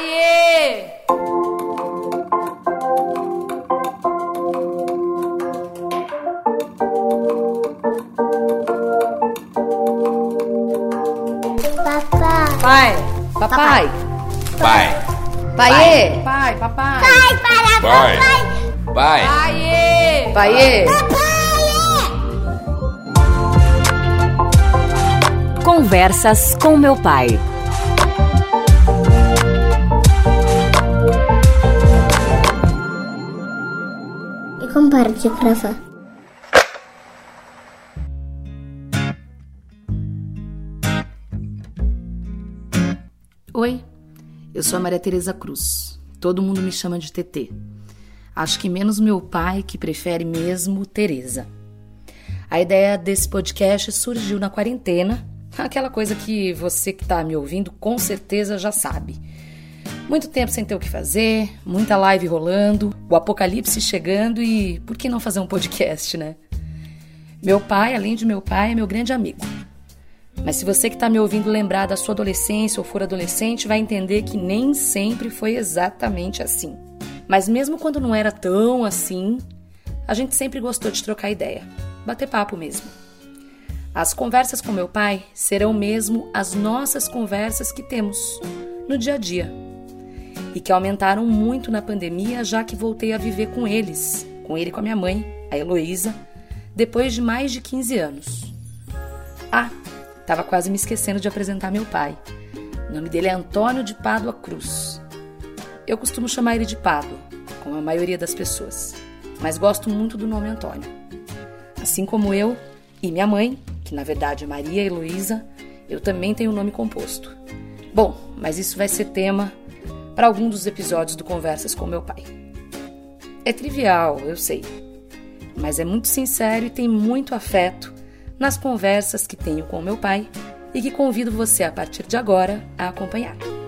Paiê! Papai. Pai! Papai! Pai. Paiê! Pai, papai! Pai para Pai. papai. Pai. Paiê! Paiê! Conversas com meu pai. E compara de gravar. Oi, eu sou a Maria Tereza Cruz. Todo mundo me chama de TT. Acho que menos meu pai, que prefere mesmo Tereza. A ideia desse podcast surgiu na quarentena, aquela coisa que você que está me ouvindo com certeza já sabe. Muito tempo sem ter o que fazer, muita live rolando, o apocalipse chegando e por que não fazer um podcast, né? Meu pai, além de meu pai, é meu grande amigo. Mas se você que está me ouvindo lembrar da sua adolescência ou for adolescente, vai entender que nem sempre foi exatamente assim. Mas mesmo quando não era tão assim, a gente sempre gostou de trocar ideia, bater papo mesmo. As conversas com meu pai serão mesmo as nossas conversas que temos no dia a dia e que aumentaram muito na pandemia, já que voltei a viver com eles, com ele e com a minha mãe, a Heloísa, depois de mais de 15 anos. Ah, Tava quase me esquecendo de apresentar meu pai. O nome dele é Antônio de Pádua Cruz. Eu costumo chamar ele de Pádua, como a maioria das pessoas, mas gosto muito do nome Antônio. Assim como eu e minha mãe, que na verdade é Maria Heloísa, eu também tenho um nome composto. Bom, mas isso vai ser tema para algum dos episódios do Conversas com meu pai. É trivial, eu sei, mas é muito sincero e tem muito afeto nas conversas que tenho com meu pai e que convido você a partir de agora a acompanhar.